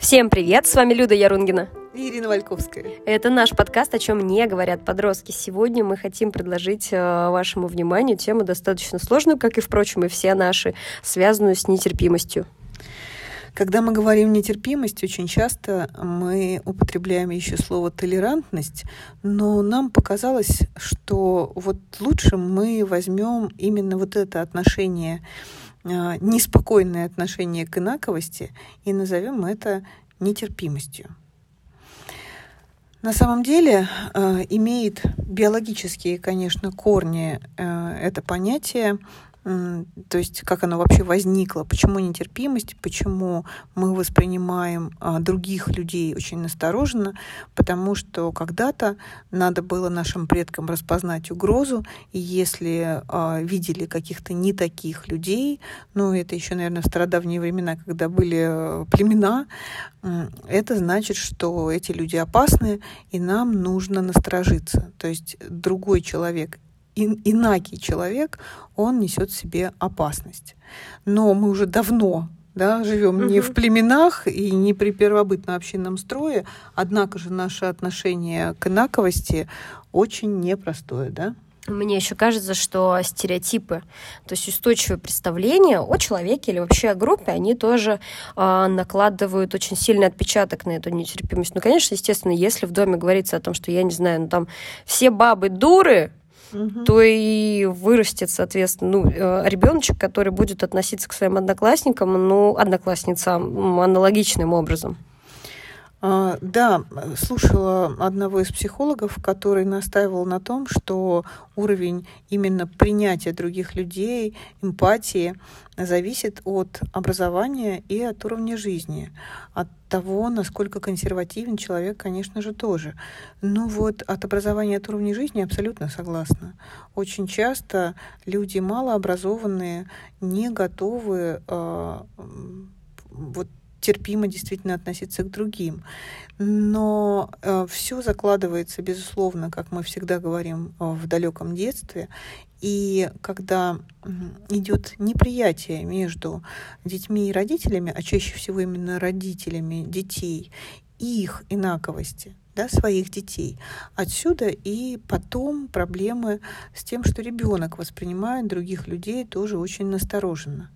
Всем привет, с вами Люда Ярунгина. И Ирина Вальковская. Это наш подкаст «О чем не говорят подростки». Сегодня мы хотим предложить э, вашему вниманию тему достаточно сложную, как и, впрочем, и все наши, связанную с нетерпимостью. Когда мы говорим нетерпимость, очень часто мы употребляем еще слово толерантность, но нам показалось, что вот лучше мы возьмем именно вот это отношение неспокойное отношение к инаковости и назовем это нетерпимостью. На самом деле э, имеет биологические, конечно, корни э, это понятие то есть как оно вообще возникло, почему нетерпимость, почему мы воспринимаем а, других людей очень настороженно, потому что когда-то надо было нашим предкам распознать угрозу, и если а, видели каких-то не таких людей, ну это еще, наверное, в стародавние времена, когда были э, племена, это значит, что эти люди опасны, и нам нужно насторожиться. То есть другой человек инакий человек, он несет в себе опасность. Но мы уже давно да, живем угу. не в племенах и не при первобытном общинном строе, однако же наше отношение к инаковости очень непростое, да? Мне еще кажется, что стереотипы, то есть устойчивые представления о человеке или вообще о группе, они тоже э, накладывают очень сильный отпечаток на эту нетерпимость. Ну, конечно, естественно, если в доме говорится о том, что, я не знаю, ну, там все бабы дуры, угу. то и вырастет, соответственно, ну, э, ребеночек, который будет относиться к своим одноклассникам, ну, одноклассницам аналогичным образом. А, да, слушала одного из психологов, который настаивал на том, что уровень именно принятия других людей, эмпатии зависит от образования и от уровня жизни, от того, насколько консервативен человек, конечно же, тоже. Но вот от образования от уровня жизни абсолютно согласна. Очень часто люди малообразованные не готовы э, вот терпимо действительно относиться к другим. Но э, все закладывается, безусловно, как мы всегда говорим, э, в далеком детстве. И когда идет неприятие между детьми и родителями, а чаще всего именно родителями детей, их инаковости, да, своих детей. Отсюда и потом проблемы с тем, что ребенок воспринимает других людей тоже очень настороженно.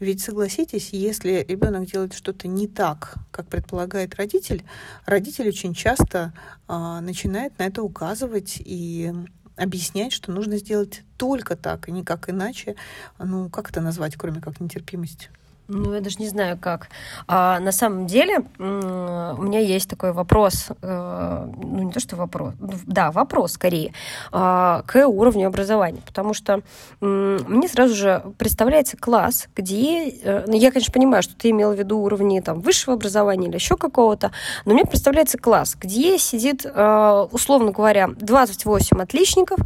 Ведь согласитесь, если ребенок делает что-то не так, как предполагает родитель, родитель очень часто а, начинает на это указывать и объяснять, что нужно сделать только так, и никак иначе. Ну, как это назвать, кроме как нетерпимость? Ну, я даже не знаю, как. А, на самом деле, у меня есть такой вопрос, э, ну, не то, что вопрос, ну, да, вопрос скорее, а, к уровню образования, потому что мне сразу же представляется класс, где, э, ну, я, конечно, понимаю, что ты имел в виду уровни там, высшего образования или еще какого-то, но мне представляется класс, где сидит, э, условно говоря, 28 отличников,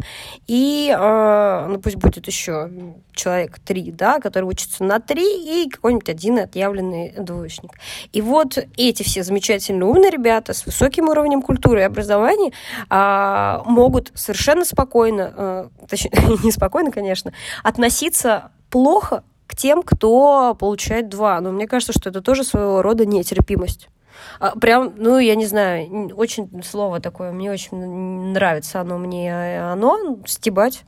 и, ну, пусть будет еще человек 3, да, который учится на 3, и какой-нибудь один отъявленный двоечник. И вот эти все замечательные умные ребята с высоким уровнем культуры и образования а, могут совершенно спокойно, а, точнее, не спокойно, конечно, относиться плохо к тем, кто получает два. Но мне кажется, что это тоже своего рода нетерпимость. А, прям, ну, я не знаю, очень слово такое, мне очень нравится оно мне, а, оно стебать.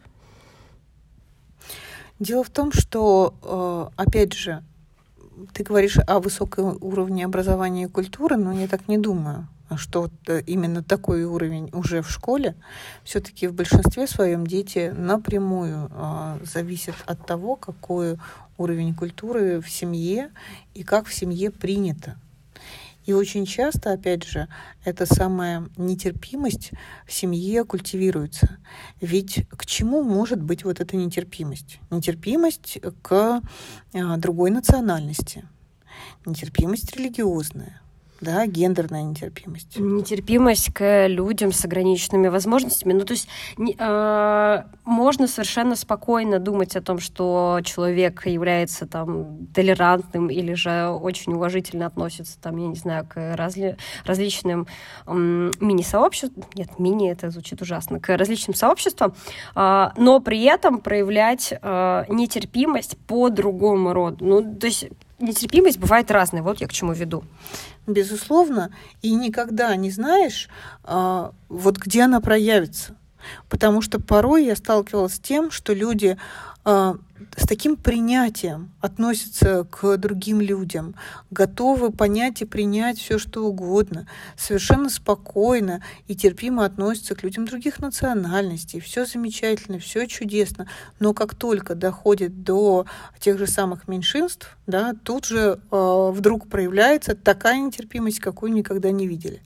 Дело в том, что, э, опять же, ты говоришь о высоком уровне образования и культуры, но я так не думаю что э, именно такой уровень уже в школе, все-таки в большинстве своем дети напрямую э, зависят от того, какой уровень культуры в семье и как в семье принято. И очень часто, опять же, эта самая нетерпимость в семье культивируется. Ведь к чему может быть вот эта нетерпимость? Нетерпимость к а, другой национальности, нетерпимость религиозная, да, гендерная нетерпимость. Нетерпимость к людям с ограниченными возможностями. Ну, то есть не, э, можно совершенно спокойно думать о том, что человек является там толерантным или же очень уважительно относится, там, я не знаю, к разли, различным э, мини-сообществам. Нет, мини это звучит ужасно. К различным сообществам, э, но при этом проявлять э, нетерпимость по другому роду. Ну, то есть нетерпимость бывает разная. Вот я к чему веду. Безусловно. И никогда не знаешь, а, вот где она проявится. Потому что порой я сталкивалась с тем, что люди а, с таким принятием относятся к другим людям, готовы понять и принять все, что угодно, совершенно спокойно и терпимо относятся к людям других национальностей. Все замечательно, все чудесно. Но как только доходит до тех же самых меньшинств, да, тут же э, вдруг проявляется такая нетерпимость, какую никогда не видели.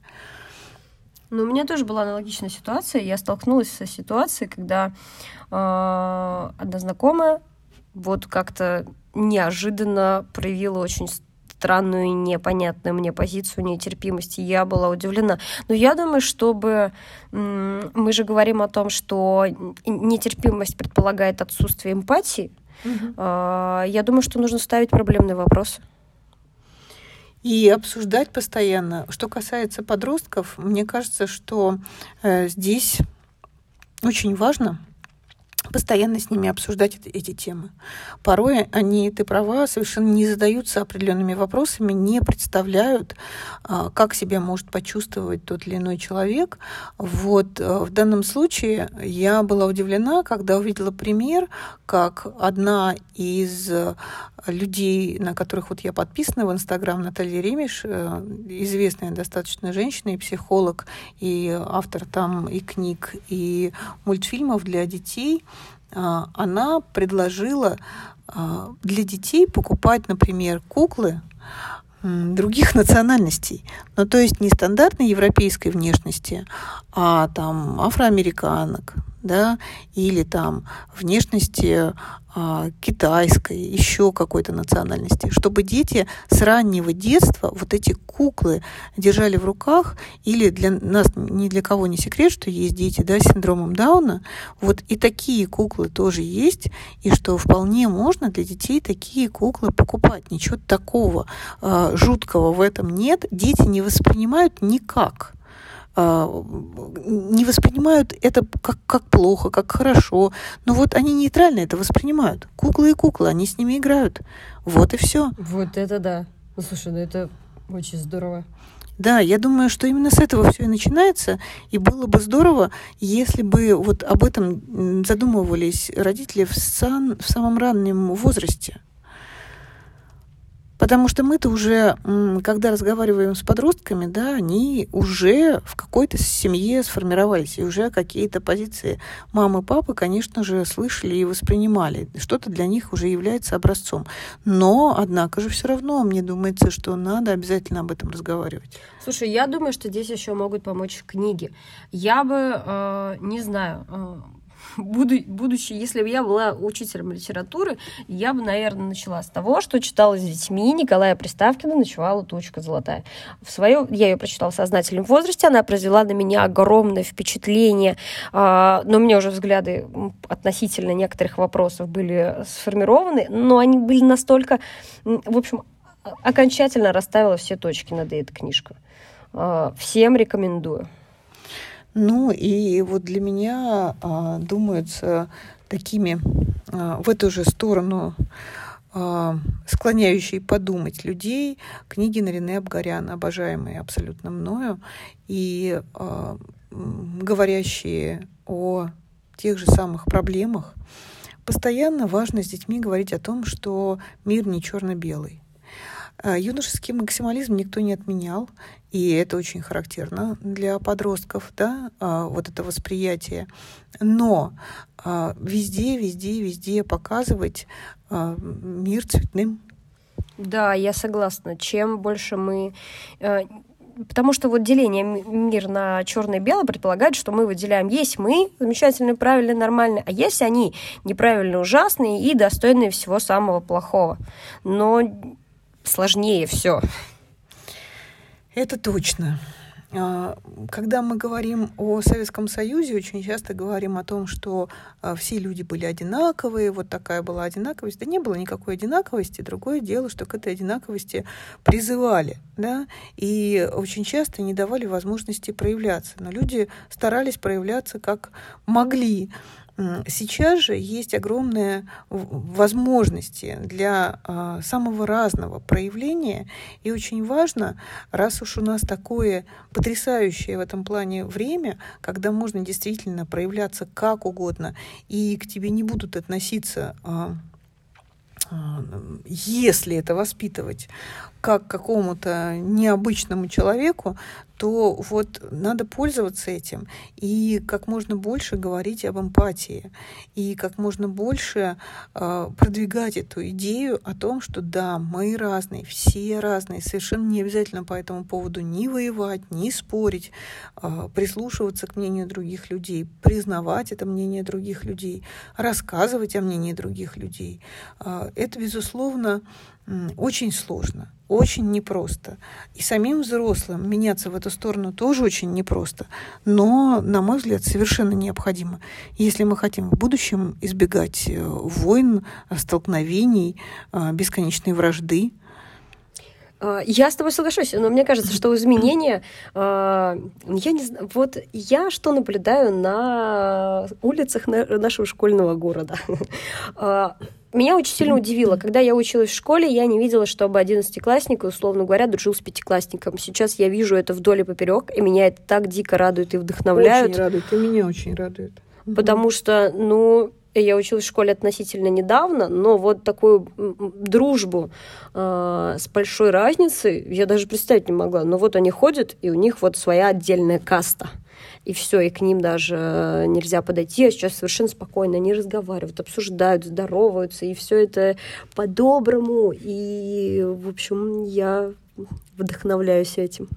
Ну, у меня тоже была аналогичная ситуация. Я столкнулась со ситуацией, когда э, одна знакомая вот как-то неожиданно проявила очень странную и непонятную мне позицию нетерпимости. Я была удивлена. Но я думаю, чтобы... Мы же говорим о том, что нетерпимость предполагает отсутствие эмпатии. Угу. Я думаю, что нужно ставить проблемные вопросы. И обсуждать постоянно. Что касается подростков, мне кажется, что э, здесь очень важно постоянно с ними обсуждать эти, темы. Порой они, ты права, совершенно не задаются определенными вопросами, не представляют, а, как себя может почувствовать тот или иной человек. Вот э, в данном случае я была удивлена, когда увидела пример, как одна из э, людей, на которых вот я подписана в Инстаграм, Наталья Ремеш, э, известная достаточно женщина и психолог, и автор там и книг, и мультфильмов для детей, она предложила а, для детей покупать, например, куклы других национальностей. Ну, то есть не стандартной европейской внешности, а там афроамериканок, да, или там внешности а, китайской, еще какой-то национальности, чтобы дети с раннего детства вот эти куклы держали в руках, или для нас ни для кого не секрет, что есть дети да, с синдромом Дауна, вот и такие куклы тоже есть, и что вполне можно для детей такие куклы покупать. Ничего такого а, жуткого в этом нет, дети не воспринимают никак. А, не воспринимают это как, как плохо, как хорошо. Но вот они нейтрально это воспринимают. Куклы и куклы, они с ними играют. Вот и все. Вот это да. Ну, слушай, ну это очень здорово. Да, я думаю, что именно с этого все и начинается, и было бы здорово, если бы вот об этом задумывались родители в, сан, в самом раннем возрасте. Потому что мы-то уже, когда разговариваем с подростками, да, они уже в какой-то семье сформировались, и уже какие-то позиции мамы, папы, конечно же, слышали и воспринимали. Что-то для них уже является образцом. Но, однако же, все равно, мне думается, что надо обязательно об этом разговаривать. Слушай, я думаю, что здесь еще могут помочь книги. Я бы, э, не знаю, э, буду, будучи, если бы я была учителем литературы, я бы, наверное, начала с того, что читала с детьми Николая Приставкина «Ночевала тучка золотая». В свое, я ее прочитала в сознательном возрасте, она произвела на меня огромное впечатление, а, но у меня уже взгляды относительно некоторых вопросов были сформированы, но они были настолько, в общем, окончательно расставила все точки над этой книжкой. А, всем рекомендую. Ну и вот для меня а, думаются такими а, в эту же сторону а, склоняющие подумать людей книги Нарине Абгарян, обожаемые абсолютно мною, и а, говорящие о тех же самых проблемах. Постоянно важно с детьми говорить о том, что мир не черно-белый. А, юношеский максимализм никто не отменял, и это очень характерно для подростков, да, а, вот это восприятие. Но а, везде, везде, везде показывать мир цветным. Да, я согласна. Чем больше мы э, Потому что вот деление мир на черное и белое предполагает, что мы выделяем есть мы, замечательные, правильные, нормальные, а есть они неправильные, ужасные и достойные всего самого плохого. Но сложнее все. Это точно. А, когда мы говорим о Советском Союзе, очень часто говорим о том, что а, все люди были одинаковые, вот такая была одинаковость. Да не было никакой одинаковости. Другое дело, что к этой одинаковости призывали, да, и очень часто не давали возможности проявляться. Но люди старались проявляться как могли. Сейчас же есть огромные возможности для а, самого разного проявления, и очень важно, раз уж у нас такое потрясающее в этом плане время, когда можно действительно проявляться как угодно, и к тебе не будут относиться а, а, если это воспитывать как какому-то необычному человеку, то вот надо пользоваться этим и как можно больше говорить об эмпатии и как можно больше э, продвигать эту идею о том, что да, мы разные, все разные, совершенно не обязательно по этому поводу ни воевать, ни спорить, э, прислушиваться к мнению других людей, признавать это мнение других людей, рассказывать о мнении других людей. Э, это, безусловно, очень сложно, очень непросто. И самим взрослым меняться в эту сторону тоже очень непросто, но, на мой взгляд, совершенно необходимо, если мы хотим в будущем избегать э, войн, столкновений, э, бесконечной вражды. А, я с тобой соглашусь, но мне кажется, что изменения, а, я не знаю, вот я что наблюдаю на улицах нашего школьного города. Меня очень сильно удивило, когда я училась в школе, я не видела, чтобы одиннадцатиклассник, условно говоря, дружил с пятиклассником. Сейчас я вижу это вдоль и поперек, и меня это так дико радует и вдохновляет. Очень радует, и меня очень радует. Потому что, ну, я училась в школе относительно недавно, но вот такую дружбу э, с большой разницей я даже представить не могла. Но вот они ходят, и у них вот своя отдельная каста и все, и к ним даже э, нельзя подойти, а сейчас совершенно спокойно они разговаривают, обсуждают, здороваются, и все это по-доброму, и, в общем, я вдохновляюсь этим.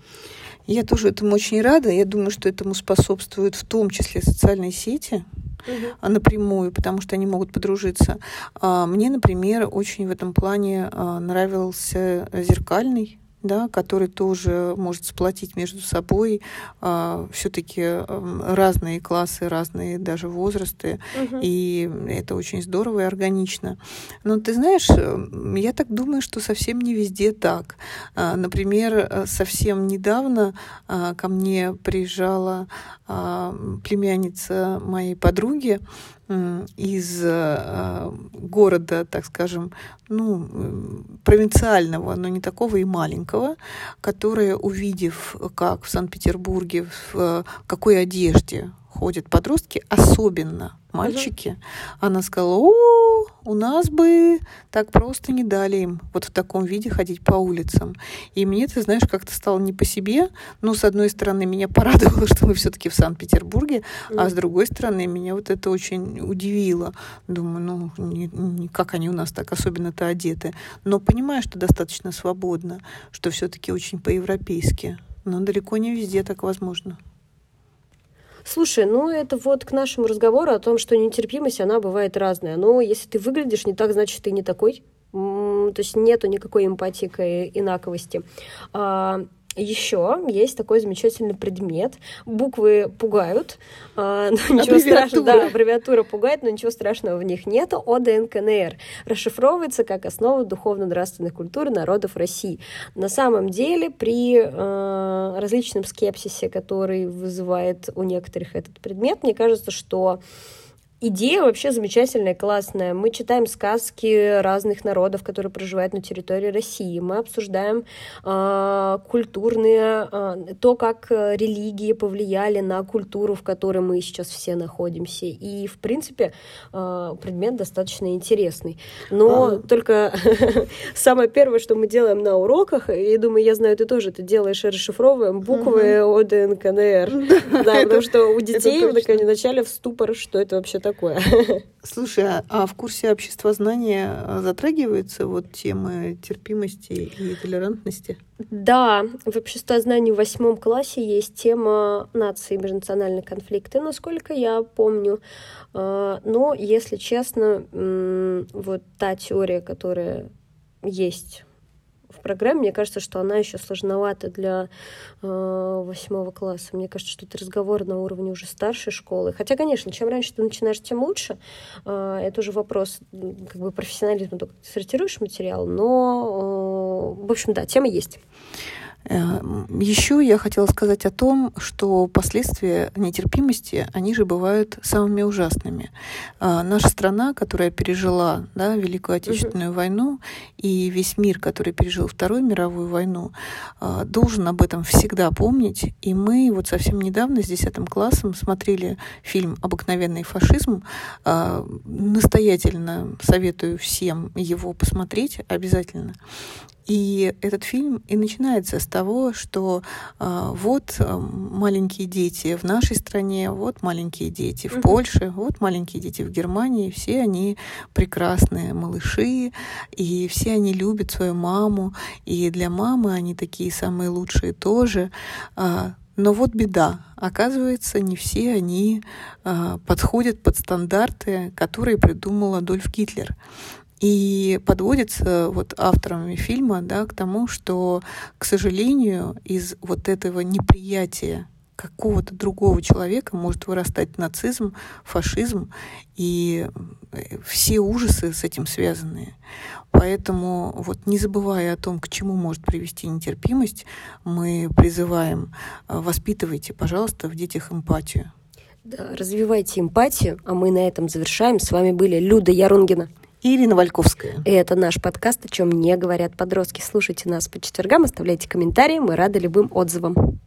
Я тоже этому очень рада. Я думаю, что этому способствуют в том числе социальные сети, угу. напрямую, потому что они могут подружиться. А, мне, например, очень в этом плане а, нравился зеркальный да, который тоже может сплотить между собой а, все-таки разные классы, разные даже возрасты, угу. и это очень здорово и органично. Но ты знаешь, я так думаю, что совсем не везде так. А, например, совсем недавно а, ко мне приезжала племянница моей подруги, из э, города, так скажем, ну, провинциального, но не такого и маленького, которая, увидев, как в Санкт-Петербурге, в какой одежде ходят подростки, особенно мальчики, угу. она сказала, о, у нас бы так просто не дали им вот в таком виде ходить по улицам. И мне, ты знаешь, как-то стало не по себе. Ну, с одной стороны, меня порадовало, что мы все-таки в Санкт-Петербурге, mm. а с другой стороны, меня вот это очень удивило. Думаю, ну, не, не, как они у нас так особенно-то одеты. Но понимаю, что достаточно свободно, что все-таки очень по-европейски. Но далеко не везде так возможно. Слушай, ну это вот к нашему разговору о том, что нетерпимость, она бывает разная. Но если ты выглядишь не так, значит, ты не такой. То есть нету никакой эмпатии к инаковости. Еще есть такой замечательный предмет. Буквы пугают, а, но ничего страшного. Да, аббревиатура пугает, но ничего страшного в них нет. ОДНКНР расшифровывается как основа духовно-нравственной культуры народов России. На самом деле, при э, различном скепсисе, который вызывает у некоторых этот предмет, мне кажется, что Идея вообще замечательная, классная. Мы читаем сказки разных народов, которые проживают на территории России. Мы обсуждаем э, культурные, э, то, как религии повлияли на культуру, в которой мы сейчас все находимся. И, в принципе, э, предмет достаточно интересный. Но а... только самое первое, что мы делаем на уроках, и думаю, я знаю, ты тоже это делаешь, расшифровываем буквы. ОДНКНР. Да, потому что у детей вначале в ступор, что это вообще такое. Слушай, а, а в курсе общества знания а, затрагиваются вот темы терпимости и толерантности? Да, в обществе знания в восьмом классе есть тема нации и межнациональные конфликты, насколько я помню. А, но, если честно, вот та теория, которая есть в программе, мне кажется, что она еще сложновата для э, восьмого класса. Мне кажется, что это разговор на уровне уже старшей школы. Хотя, конечно, чем раньше ты начинаешь, тем лучше. Э, это уже вопрос как бы профессионализма, только ты сортируешь материал, но, э, в общем, да, тема есть. Э, Еще я хотела сказать о том, что последствия нетерпимости, они же бывают самыми ужасными. А, наша страна, которая пережила да, Великую Отечественную угу. войну, и весь мир, который пережил Вторую мировую войну, а, должен об этом всегда помнить. И мы вот совсем недавно с 10 классом смотрели фильм «Обыкновенный фашизм». А, настоятельно советую всем его посмотреть обязательно. И этот фильм и начинается с того, что э, вот э, маленькие дети в нашей стране, вот маленькие дети в Польше, вот маленькие дети в Германии, все они прекрасные малыши, и все они любят свою маму, и для мамы они такие самые лучшие тоже. Э, но вот беда. Оказывается, не все они э, подходят под стандарты, которые придумал Адольф Гитлер. И подводится вот авторами фильма да, к тому, что, к сожалению, из вот этого неприятия какого-то другого человека может вырастать нацизм, фашизм и э, все ужасы с этим связанные. Поэтому вот не забывая о том, к чему может привести нетерпимость, мы призываем э, воспитывайте, пожалуйста, в детях эмпатию. Да, развивайте эмпатию, а мы на этом завершаем. С вами были Люда Ярунгина и Ирина Вальковская. И это наш подкаст «О чем не говорят подростки». Слушайте нас по четвергам, оставляйте комментарии, мы рады любым отзывам.